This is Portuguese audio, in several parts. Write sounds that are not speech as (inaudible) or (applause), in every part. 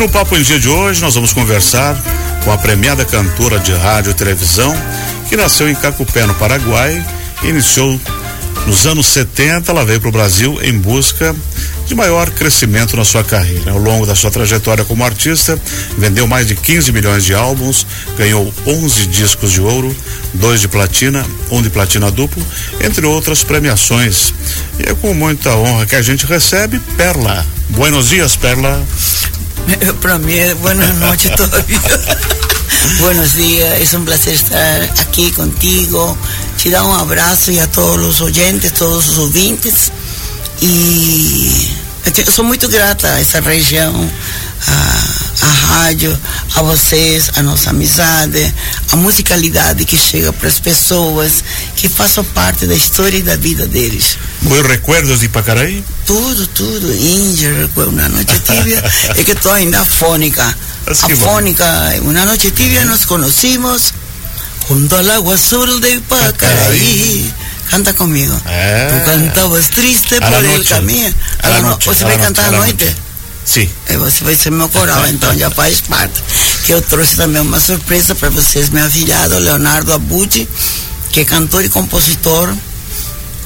no Papo em Dia de hoje nós vamos conversar com a premiada cantora de rádio e televisão que nasceu em Cacupé, no Paraguai, e iniciou nos anos 70, ela veio para o Brasil em busca de maior crescimento na sua carreira. Ao longo da sua trajetória como artista, vendeu mais de 15 milhões de álbuns, ganhou 11 discos de ouro, dois de platina, um de platina duplo, entre outras premiações. E é com muita honra que a gente recebe Perla. Buenos dias, Perla. Para é boa noite todavía. Buenos días, es un placer estar aquí contigo. Te da un abrazo y a todos los oyentes, todos os ouvintes. E eu sou muito grata a essa região, a, a rádio, a vocês, a nossa amizade, a musicalidade que chega para as pessoas, que façam parte da história e da vida deles. Bons recuerdos de Pacaraí? Tudo, tudo. Índia, uma noite tibia. (laughs) é que estou ainda afônica. Afônica. Uma noite tibia nos conhecimos junto al agua azul de Pacaraí. Canta comigo. É. Tu cantabas triste A por el caminho. A Ah, noche, Você vai cantar à noite? Sim. É, Você vai ser meu coral, então já faz parte. Que eu trouxe também uma surpresa para vocês. Meu afilhado, Leonardo Abuti, que é cantor e compositor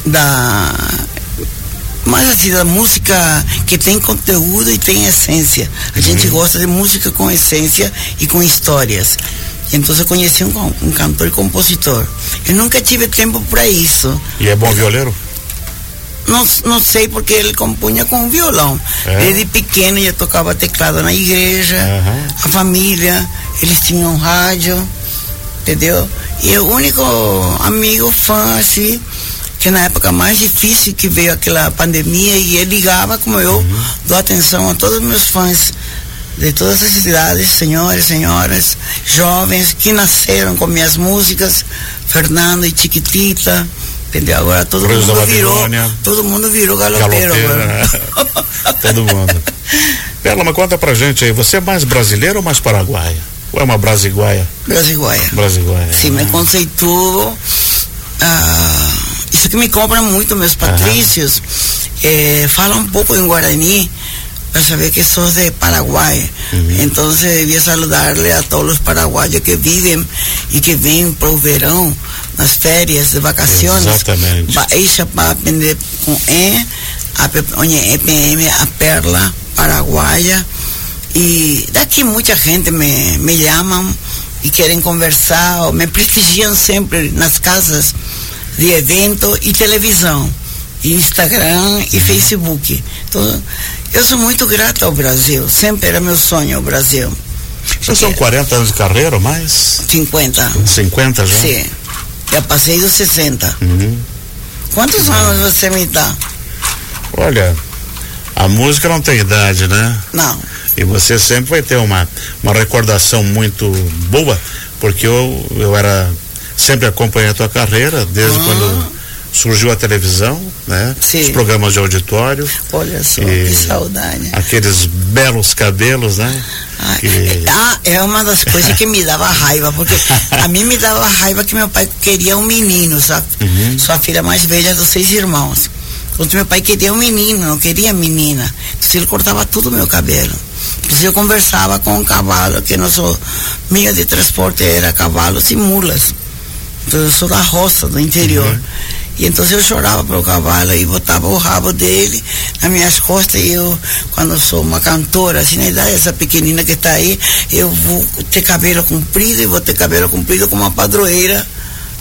da. Mas assim, da música que tem conteúdo e tem essência. A gente gosta de música com essência e com histórias. Então eu conheci um, um cantor e compositor. Eu nunca tive tempo para isso. E é bom violeiro? Não, não sei porque ele compunha com violão. É? Desde pequeno eu tocava teclado na igreja, Aham. a família, eles tinham rádio, entendeu? E o único amigo fã, assim, que na época mais difícil que veio aquela pandemia e ele ligava como eu, Uhum. dou atenção a todos os meus fãs de todas as cidades, senhores, senhoras, jovens que nasceram com minhas músicas, Fernando e Chiquitita, entendeu? Agora todo Cruz mundo virou, todo mundo virou galopeiro né? (laughs) Todo mundo. Perla, mas conta pra gente aí, você é mais brasileiro ou mais paraguaia? Ou é uma brasiguaia? Brasiguaia. Brasiguaia. Sim, me conceituo. ah, isso que me compra muito, meus patrícios. eh, fala um pouco em Guarani para saber que sou de Paraguai. Então, devia saludar-lhe a todos os paraguaios que vivem e que vêm para o verão, nas férias de vacações. Exatamente. Baixa para aprender com E, a EPM, a Perla Paraguaia. E daqui muita gente me, me chamam e querem conversar, ou me prestigiam sempre nas casas de evento e televisão, e Instagram e Facebook. Então, eu sou muito grata ao Brasil, sempre era meu sonho o Brasil. Já são 40 anos de carreira ou mais? 50. 50 já? Sim. Já passei dos 60. Uhum. Quantos anos você me dá? Olha, a música não tem idade, né? Não. E você sempre vai ter uma, uma recordação muito boa, porque eu, eu era. Sempre acompanhei a tua carreira, desde Ah. quando surgiu a televisão, né? Sim. Os programas de auditório, Olha só, que saudade. aqueles belos cabelos, né? Ah, Que- ah, é uma das coisas que me dava raiva, porque a mim me dava raiva que meu pai queria um menino, sabe? Uhum. Sou a filha mais velha dos seis irmãos. Enquanto meu pai queria um menino, não queria menina. Então ele cortava tudo meu cabelo. Então eu conversava com um cavalo, que nosso meio de transporte era cavalos e mulas. Então eu sou da roça, do interior. Uhum. E então eu chorava para o cavalo e botava o rabo dele nas minhas costas e eu, quando sou uma cantora, assim na idade, essa pequenina que está aí, eu vou ter cabelo comprido e vou ter cabelo comprido como uma padroeira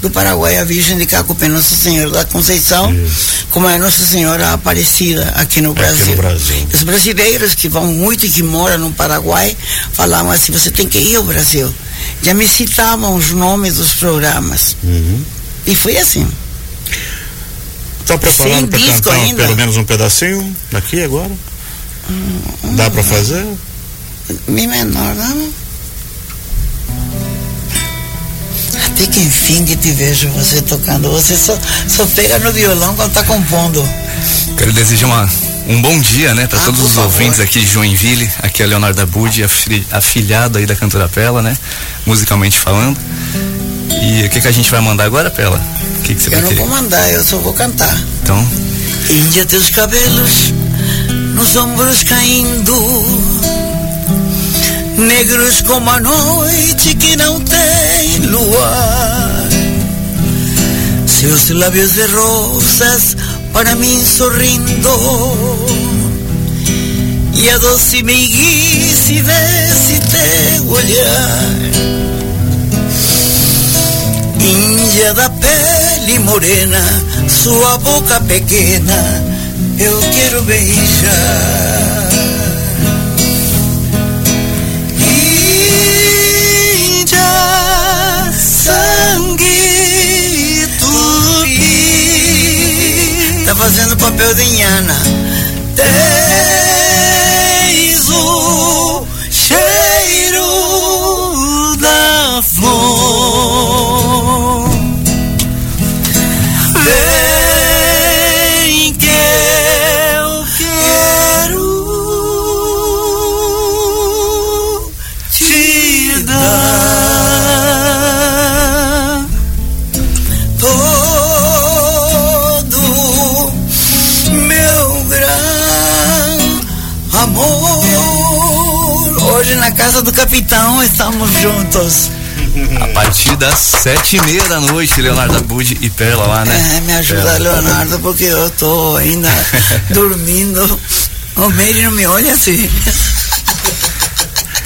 do Paraguai, a Virgem de Cacupé, Nossa Senhora da Conceição, como é Nossa Senhora Aparecida aqui no Brasil. no Brasil. Os brasileiros que vão muito e que moram no Paraguai falavam assim, você tem que ir ao Brasil. Já me citavam os nomes dos programas. Uhum. E foi assim. Tá preparado Sem para disco cantar ainda? pelo menos um pedacinho daqui agora? Dá para fazer? Mi menor, não? Até que enfim que te vejo você tocando. Você só, só pega no violão quando tá compondo. Quero desejar uma, um bom dia, né, para Ah, todos os favor. ouvintes aqui de Joinville. Aqui é Leonardo Abud, afili- afilhado aí da cantora Pela, né, musicalmente falando. E o que que a gente vai mandar agora, Pela? Que que você Eu vai não querer? vou mandar, eu só vou cantar. Então, Índia teus cabelos nos ombros caindo negros como a noite que não tem luar. Seus lábios de rosas para mim sorrindo. E a doce meiguice desse teu olhar. Índia da pele morena, sua boca pequena, eu quero beijar. Índia, sangue tupi, tá fazendo papel de Inhana. Tens o cheiro capitão estamos juntos. A partir das sete e meia da noite, Leonardo Abud e Perla lá, né? É, me ajuda, Perla, Leonardo, porque eu tô ainda (laughs) dormindo. O Meire não me olha assim.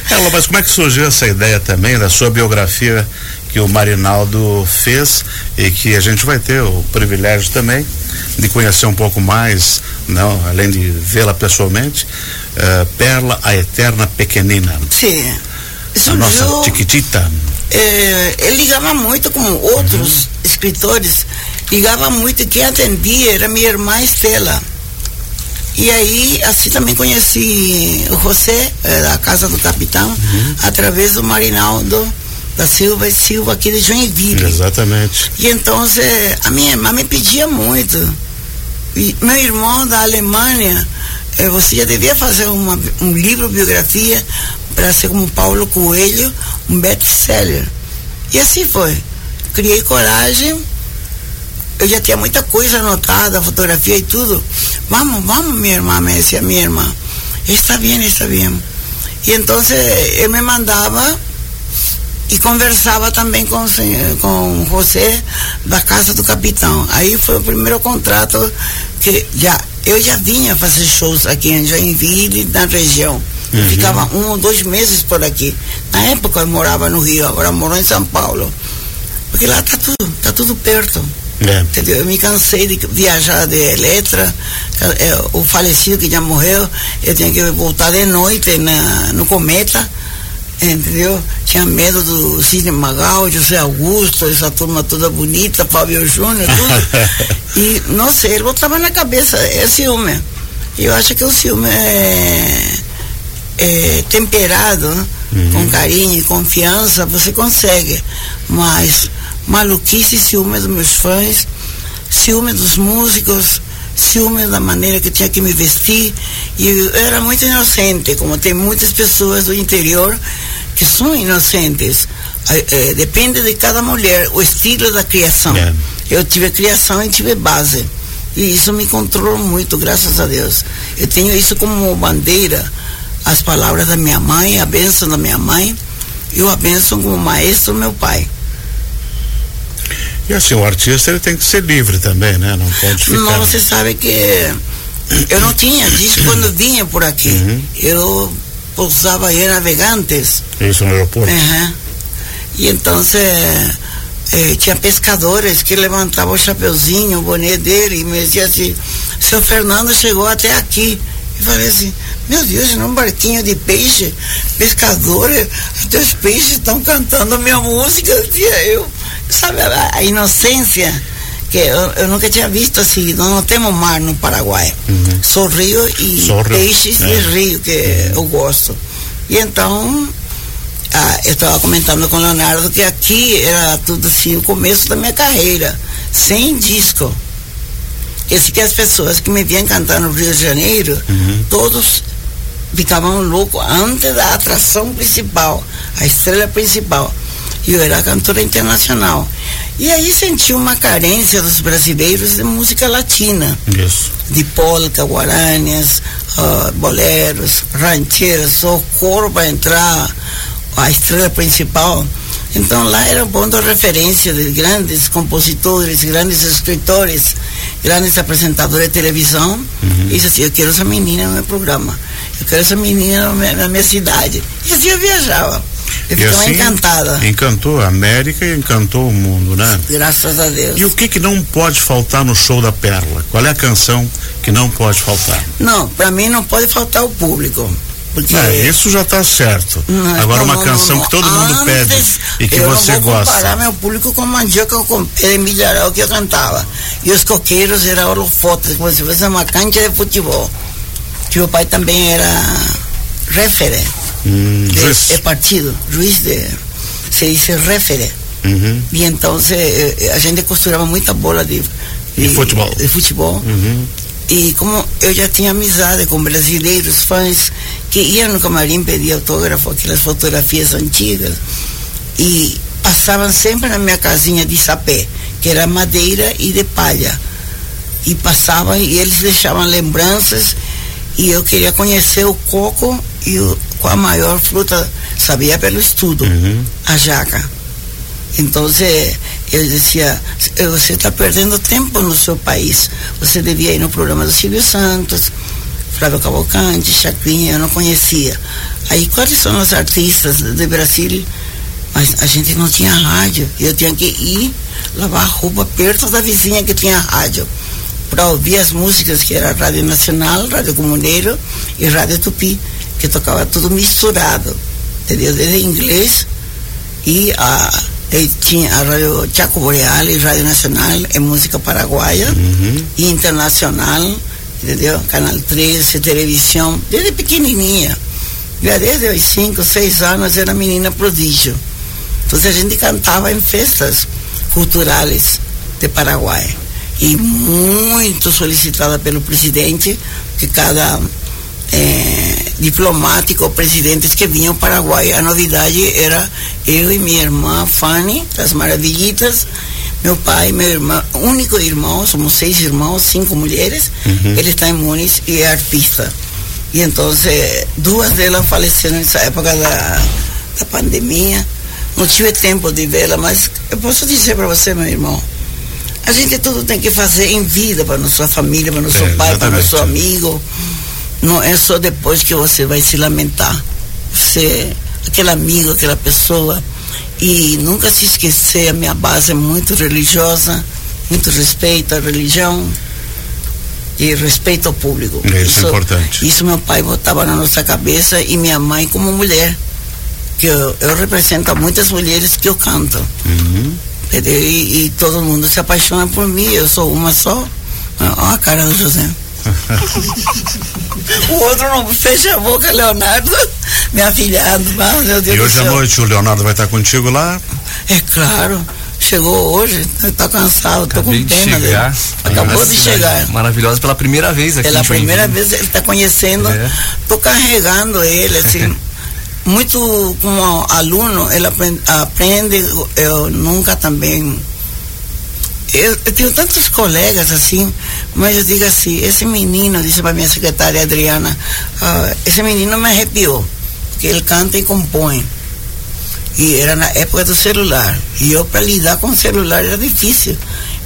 Ela, mas como é que surgiu essa ideia também da sua biografia que o Marinaldo fez e que a gente vai ter o privilégio também de conhecer um pouco mais, não, além de vê-la pessoalmente, eh, Perla, a Eterna Pequenina, Sim. A nossa Surgiu, Tiquitita. é, ele ligava muito com outros escritores, ligava muito e quem atendia era minha irmã Estela. E aí, assim também conheci o José, eh, da Casa do Capitão, através do Marinaldo da Silva e Silva aqui de Joinville. Exatamente. E então eh, a minha irmã me pedia muito. E meu irmão da Alemanha, eh, você já devia fazer uma, um livro biografia para ser como Paulo Coelho, um best-seller. E assim foi. Criei coragem. Eu já tinha muita coisa anotada, fotografia e tudo. Vamos, vamos, minha irmã, me decía minha irmã. Está bem, está bem. E então eu me mandava e conversava também com, com José da casa do capitão. Aí foi o primeiro contrato que já eu já vinha fazer shows aqui em Joinville, na região. Eu Uhum. ficava um ou dois meses por aqui. Na época eu morava no Rio, agora moro em São Paulo. Porque lá tá tudo, tá tudo perto. É. Entendeu? Eu me cansei de viajar de Eletra, eh, o falecido que já morreu, eu tinha que voltar de noite na, no Cometa, entendeu? Tinha medo do Cine Magal, José Augusto, essa turma toda bonita, Fábio Júnior, tudo. (laughs) e, não sei, ele botava na cabeça, é ciúme. E eu acho que o ciúme é, é temperado, né? com carinho e confiança, você consegue. Mas maluquice ciúme dos meus fãs, ciúme dos músicos, ciúme da maneira que tinha que me vestir. E eu era muito inocente, como tem muitas pessoas do interior que são inocentes. Eh, eh, depende de cada mulher, o estilo da criação. É. Eu tive criação e tive base. E isso me controlou muito, graças a Deus. Eu tenho isso como bandeira, as palavras da minha mãe, a bênção da minha mãe, e a bênção como maestro meu pai. E assim, o artista ele tem que ser livre também, né? Não pode ficar. Não, você sabe que (clears throat) eu não tinha disco quando vinha por aqui. Uhum. Eu pousava em navegantes. Isso no aeroporto. Aham. E então eh, tinha pescadores que levantavam o chapeuzinho, o boné dele, e me dizia assim, seu Fernando chegou até aqui. E falei assim, meu Deus, num barquinho de peixe, pescadores, até os peixes estão cantando a minha música, dizia eu. Sabe a, inocência que eu, eu nunca tinha visto assim, nós não temos mar no Paraguai. Só rio e Só rio, peixes né? de rio que eu gosto. E então ah, eu estava comentando com o Leonardo que aqui era tudo assim, o começo da minha carreira, sem disco. Esse que as pessoas que me vinham cantar no Rio de Janeiro, todos ficavam loucos antes da atração principal, a estrela principal. E eu era cantora internacional. E aí senti uma carência dos brasileiros de música latina Isso. de polca, guaranias, ah, boleros, rancheiras, socorro para entrar, a estrela principal. Então lá era um ponto de referência de grandes compositores, grandes escritores, grandes apresentadores de televisão. Uhum. E disse assim, eu quero essa menina no meu programa. Eu quero essa menina na minha cidade. E assim eu viajava. Eu ficava assim, encantada. Encantou a América e encantou o mundo, né? Graças a Deus. E o que que não pode faltar no show da Perla? Qual é a canção que não pode faltar? Não, para mim não pode faltar o público. Porque... É, isso já está certo. Agora uma canção que todo mundo pede e que você gosta. comparar meu público com a mandioca com em milharal que eu cantava. E os coqueiros eram holofotes, como se fosse uma cancha de futebol. Que meu pai também era referente. Hum, de, de, partido, juiz de. Se diz referente. Uhum. E então eh, eh, a gente costurava muita bola de, de, de futebol. De futebol. Uhum. E como eu já tinha amizade com brasileiros, fãs que iam no camarim pedir autógrafo, aquelas fotografias antigas, e passavam sempre na minha casinha de sapé, que era madeira e de palha. E passavam e eles deixavam lembranças e eu queria conhecer o coco e o, qual a maior fruta, sabia pelo estudo, uhum. a jaca. Então eu dizia, você está perdendo tempo no seu país. Você devia ir no programa do Silvio Santos, Flávio Cavalcante, Chacrinha, eu não conhecia. Aí quais são os artistas do Brasil? Mas a gente não tinha rádio. Eu tinha que ir lavar roupa perto da vizinha que tinha rádio para ouvir as músicas que era Rádio Nacional, Rádio Comuneiro e Rádio Tupi, que tocava tudo misturado, entendeu? Desde inglês e a e tinha a Rádio Chaco Boreal e Rádio Nacional em música paraguaia uhum. e internacional, entendeu? Canal 13, televisão, desde pequenininha. Já desde os 5, 6 anos era menina prodígio. Então a gente cantava em festas culturais de Paraguai. E muito solicitada pelo presidente, que cada é, diplomático, presidentes que vinham ao Paraguai. A novidade era eu e minha irmã Fanny, das Maravilhitas, meu pai, meu irmão, único irmão, somos seis irmãos, cinco mulheres, uhum. ele está em Muniz e é artista. E então, duas delas faleceram nessa época da, da pandemia. Não tive tempo de vê-la, mas eu posso dizer para você, meu irmão, a gente tudo tem que fazer em vida para nossa família, para nosso é, pai, para nosso amigo. Não é só depois que você vai se lamentar. Você, aquele amigo, aquela pessoa. E nunca se esquecer, a minha base é muito religiosa, muito respeito à religião e respeito ao público. Isso, isso é importante. Isso meu pai botava na nossa cabeça e minha mãe como mulher. Que eu, eu represento muitas mulheres que eu canto. Uhum. E, e, todo mundo se apaixona por mim, eu sou uma só. Olha a cara do José. O outro não fecha a boca, Leonardo, meu afilhado. Meu Deus e hoje à noite o Leonardo vai estar contigo lá? É claro. Chegou hoje, está cansado, estou com pena dele. Acabou de chegar. Maravilhosa pela primeira vez aqui. Pela primeira vez ele está conhecendo. Estou é. carregando ele, assim. (laughs) muito como aluno, ele aprende, aprende eu nunca também eu, eu, tenho tantos colegas assim, mas eu digo assim, esse menino, disse para minha secretária Adriana, uh, esse menino me arrepiou, porque ele canta e compõe. E era na época do celular. E eu, para lidar com o celular, era difícil.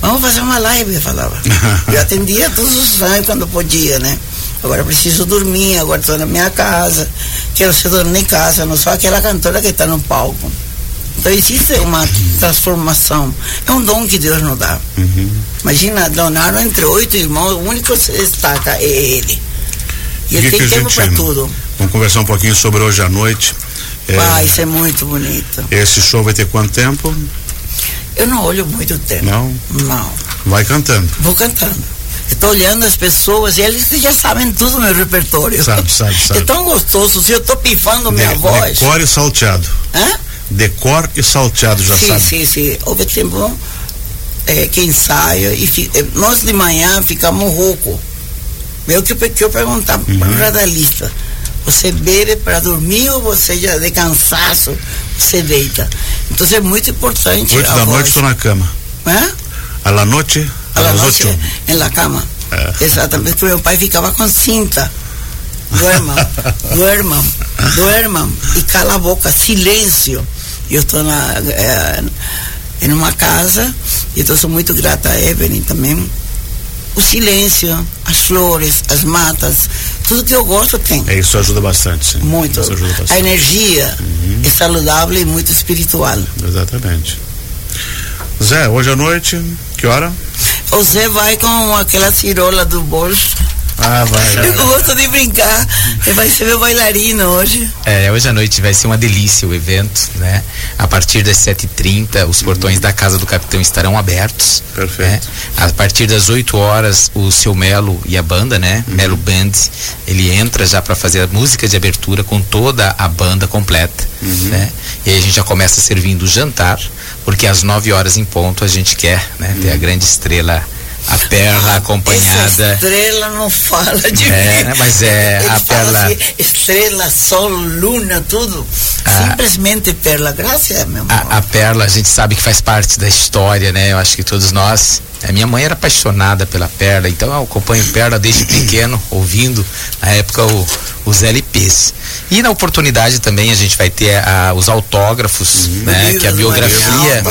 Vamos fazer uma live, eu falava. (laughs) eu atendia todos os fãs quando podia, né? Agora preciso dormir, agora estou na minha casa. Quero ser dona em casa, não sou aquela cantora que está no palco. Então existe uma transformação. É um dom que Deus nos dá. Uhum. Imagina, Leonardo, entre oito irmãos, o único que se destaca é ele. E ele tem tempo para tudo. Vamos conversar um pouquinho sobre hoje à noite. É, ah, isso é muito bonito. Esse show vai ter quanto tempo? Eu não olho muito tempo. Não? Não. Vai cantando? Vou cantando. Estou olhando as pessoas e eles já sabem tudo do meu repertório. Sabe, sabe, sabe. (laughs) É tão gostoso. Se eu estou pifando minha voz. Decore salteado. Hã? Decor e salteado, já sim, sabe? Sim, sim, Houve tempo é, que ensaia e fi, é, nós de manhã ficamos rouco. Eu que, que eu perguntava uhum. para o radialista, você bebe para dormir ou você já de cansaço, você deita? Então é muito importante. Oito da noite estou na cama. Hã? A la noite, a, a la noite, em la cama. É. Exatamente, porque meu pai ficava com cinta duermam, (laughs) duermam, duermam e cala a boca, silêncio. Eu estou na, é, em uma casa e eu sou muito grata a Evelyn também. O silêncio, as flores, as matas, tudo que eu gosto tem. É, isso ajuda bastante, sim. Muito. Ajuda bastante. A energia uhum. é saudável e muito espiritual. Exatamente. Zé, hoje à noite, que hora? O Zé vai com aquela cirola do bolso ah, vai. Eu gosto de brincar. Vai ser meu bailarino hoje. É, hoje à noite vai ser uma delícia o evento, né? A partir das 7h30, os portões uhum. da Casa do Capitão estarão abertos. Perfeito. Né? A partir das 8 horas, o seu Melo e a banda, né? Uhum. Melo Band, ele entra já para fazer a música de abertura com toda a banda completa, uhum. né? E aí a gente já começa servindo o jantar, porque às 9 horas em ponto a gente quer, né? Ter a uhum. grande estrela a perla acompanhada. Essa estrela não fala de é, mim. Mas é Ele a perla. Assim, estrela, sol, luna, tudo. Ah, Simplesmente perla. Graças, meu amor. A, a, perla, a gente sabe que faz parte da história, né? Eu acho que todos nós. A minha mãe era apaixonada pela perla, então eu acompanho perla desde pequeno, ouvindo na época o, os LPs. E na oportunidade também a gente vai ter a, os autógrafos, uhum. né? Que a biografia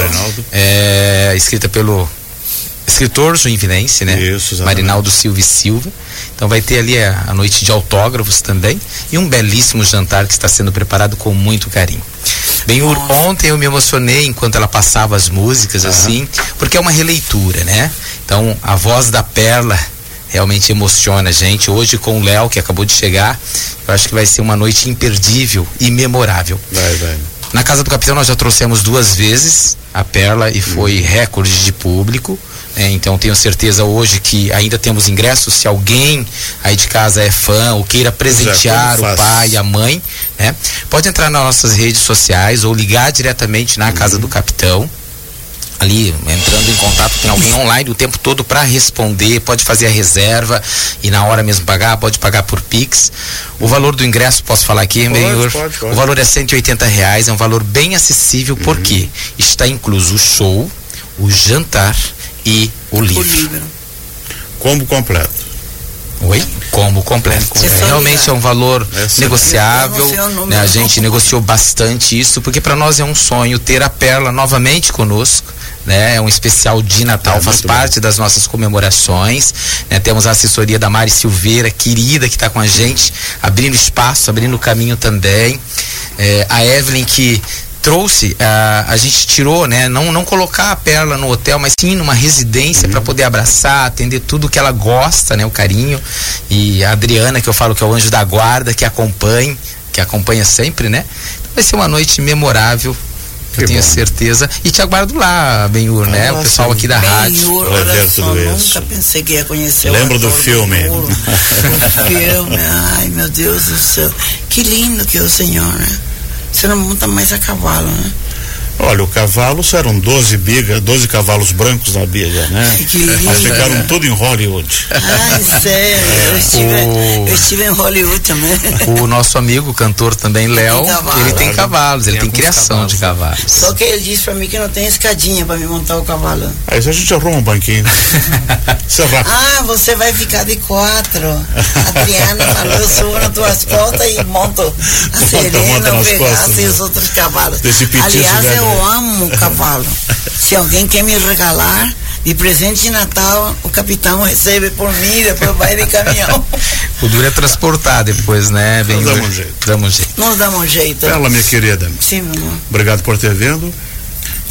é escrita pelo escritor juinvinense, né? Isso, Marinaldo Silva e Silva. Então vai ter ali a, a, noite de autógrafos também e um belíssimo jantar que está sendo preparado com muito carinho. Bem, Nossa. ontem eu me emocionei enquanto ela passava as músicas uhum. assim, porque é uma releitura, né? Então a voz da Perla realmente emociona a gente. Hoje com o Léo, que acabou de chegar, eu acho que vai ser uma noite imperdível e memorável. Vai, vai. Na Casa do Capitão nós já trouxemos duas vezes a Perla e foi uhum. recorde de público. É, então tenho certeza hoje que ainda temos ingressos. Se alguém aí de casa é fã ou queira presentear o pai, a mãe, né? Pode entrar nas nossas redes sociais ou ligar diretamente na uhum. casa do capitão ali entrando em contato tem alguém online o tempo todo para responder pode fazer a reserva e na hora mesmo pagar pode pagar por pix o valor do ingresso posso falar aqui pode, pode, pode. o valor é 180 reais é um valor bem acessível uhum. porque está incluso o show o jantar e o livro. O livro. Combo completo. Oi? Combo completo. É, realmente é um valor Essa negociável. Né? A gente negociou bastante isso, porque para nós é um sonho ter a Perla novamente conosco. Né? É um especial de Natal, é, faz parte bom. das nossas comemorações. Né? Temos a assessoria da Mari Silveira, querida, que está com a gente, abrindo espaço, abrindo caminho também. É, a Evelyn, que trouxe, a, a gente tirou, né? Não, não colocar a Perla no hotel, mas sim numa residência uhum. para poder abraçar, atender tudo que ela gosta, né? O carinho. E a Adriana, que eu falo que é o anjo da guarda, que acompanha, que acompanha sempre, né? Então vai ser uma noite memorável. Que eu tenho bom. certeza. E te aguardo lá, Benhur, ah, né? O pessoal aqui da rádio. olha só, nunca pensei que ia conhecer Lembro do filme. (laughs) o filme, ai meu Deus do céu. Que lindo que é o Senhor, né? Você não monta mais a cavalo, né? Olha, o cavalo eram 12 bigas, 12 cavalos brancos na biga, né? Que lindo. Mas ficaram tudo em Hollywood. Ai, sério. É. Eu, estive, o... eu estive em Hollywood também. O nosso amigo, cantor também, Léo, ele tem cavalos, ele tem, tem criação cavalos. de cavalos. Só que ele disse pra mim que não tem escadinha pra me montar o cavalo. Aí a gente arruma um banquinho. (laughs) É. Ah, você vai ficar de quatro. A Adriana falou, eu subo nas tuas costas e monto a Serena, o Pegasus e os outros cavalos. Desse Aliás, eu eu amo o cavalo. Se alguém quer me regalar de presente de Natal, o capitão recebe por mim, depois vai de caminhão. o duro é transportar depois, né? Bem, Nós damos um jeito. Damos jeito. Nós damos um jeito. Ela, minha querida. Sim, meu amor. Obrigado por ter vindo.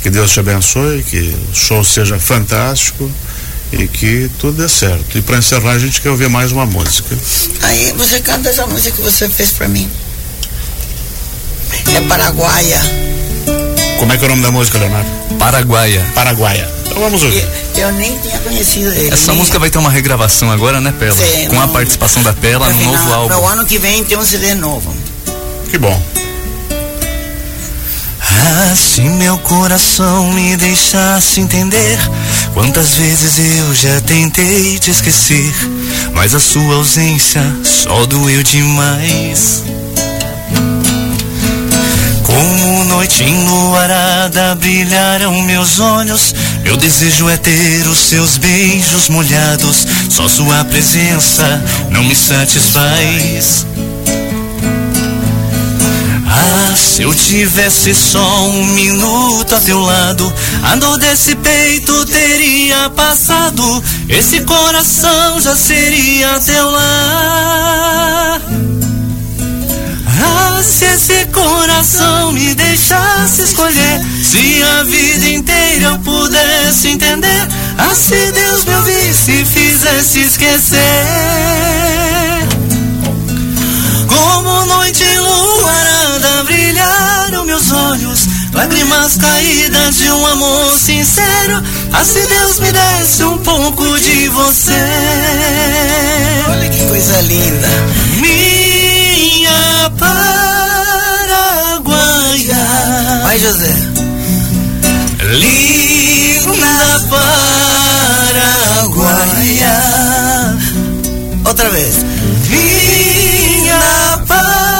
Que Deus te abençoe, que o show seja fantástico e que tudo dê certo. E para encerrar, a gente quer ouvir mais uma música. Aí você canta essa música que você fez para mim. É paraguaia. Como é que é o nome da música, Leonardo? Paraguaia. Paraguaia. Então vamos ouvir. Eu, eu nem tinha conhecido ele. Essa música vai ter uma regravação agora, né, Perla? Sim, Com não, a participação da Perla no novo álbum. Para o ano que vem tem um CD novo. Que bom. Ah, se meu coração me deixasse entender Quantas vezes eu já tentei te esquecer Mas a sua ausência só doeu demais noite enluarada brilharam meus olhos. Meu desejo é ter os seus beijos molhados. Só sua presença não me satisfaz. Ah, se eu tivesse só um minuto a teu lado, a dor desse peito teria passado. Esse coração já seria teu lar. Ah, se esse coração me deixasse escolher, se a vida inteira eu pudesse entender, ah, se Deus me ouvisse e fizesse esquecer. Como noite enluarada brilharam meus olhos, lágrimas caídas de um amor sincero, ah, se Deus me desse um pouco de você. Olha que coisa linda. Minha Paraguaia. Vai, José. Linda Paraguaia. Outra vez. Minha Paraguaia.